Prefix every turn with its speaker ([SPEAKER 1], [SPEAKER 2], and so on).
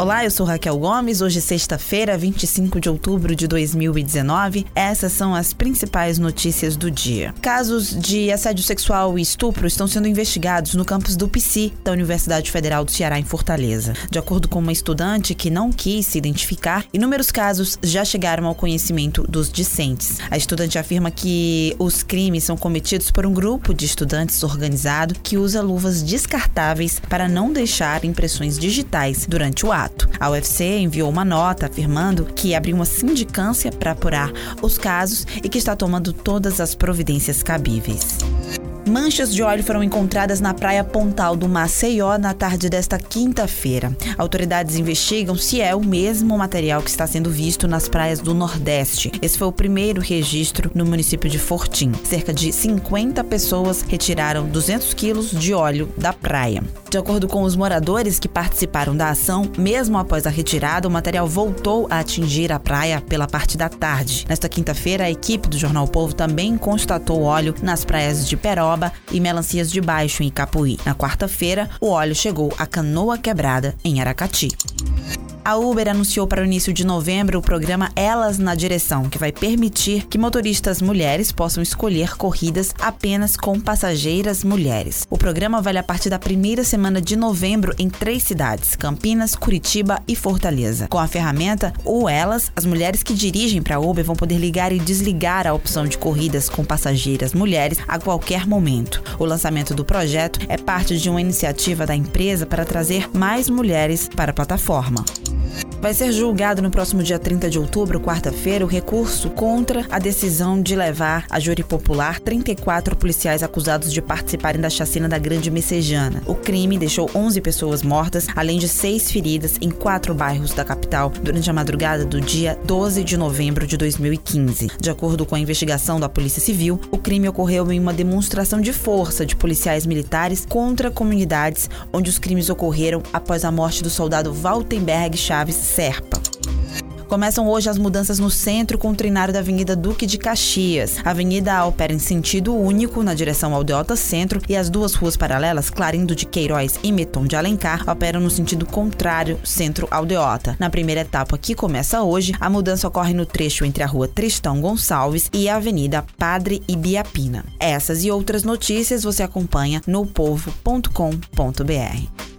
[SPEAKER 1] Olá, eu sou Raquel Gomes. Hoje, sexta-feira, 25 de outubro de 2019. Essas são as principais notícias do dia. Casos de assédio sexual e estupro estão sendo investigados no campus do PC da Universidade Federal do Ceará, em Fortaleza. De acordo com uma estudante que não quis se identificar, inúmeros casos já chegaram ao conhecimento dos discentes. A estudante afirma que os crimes são cometidos por um grupo de estudantes organizado que usa luvas descartáveis para não deixar impressões digitais durante o ato. A UFC enviou uma nota afirmando que abriu uma sindicância para apurar os casos e que está tomando todas as providências cabíveis. Manchas de óleo foram encontradas na praia Pontal do Maceió na tarde desta quinta-feira. Autoridades investigam se é o mesmo material que está sendo visto nas praias do Nordeste. Esse foi o primeiro registro no município de Fortim. Cerca de 50 pessoas retiraram 200 quilos de óleo da praia. De acordo com os moradores que participaram da ação, mesmo após a retirada, o material voltou a atingir a praia pela parte da tarde. Nesta quinta-feira, a equipe do Jornal Povo também constatou óleo nas praias de Peroba e Melancias de Baixo, em Capuí. Na quarta-feira, o óleo chegou a Canoa Quebrada, em Aracati. A Uber anunciou para o início de novembro o programa Elas na Direção, que vai permitir que motoristas mulheres possam escolher corridas apenas com passageiras mulheres. O programa vale a partir da primeira semana de novembro em três cidades: Campinas, Curitiba e Fortaleza. Com a ferramenta o Elas, as mulheres que dirigem para a Uber vão poder ligar e desligar a opção de corridas com passageiras mulheres a qualquer momento. O lançamento do projeto é parte de uma iniciativa da empresa para trazer mais mulheres para a plataforma. Vai ser julgado no próximo dia 30 de outubro, quarta-feira, o recurso contra a decisão de levar a júri popular 34 policiais acusados de participarem da chacina da Grande Messejana. O crime deixou 11 pessoas mortas, além de seis feridas em quatro bairros da capital durante a madrugada do dia 12 de novembro de 2015. De acordo com a investigação da Polícia Civil, o crime ocorreu em uma demonstração de força de policiais militares contra comunidades onde os crimes ocorreram após a morte do soldado Waltenberg Chaves Serpa. Começam hoje as mudanças no centro com o trinário da Avenida Duque de Caxias. A avenida opera em sentido único na direção Aldeota Centro e as duas ruas paralelas, Clarindo de Queiroz e Meton de Alencar, operam no sentido contrário, centro Aldeota. Na primeira etapa, que começa hoje, a mudança ocorre no trecho entre a rua Tristão Gonçalves e a Avenida Padre Ibiapina. Essas e outras notícias você acompanha no povo.com.br.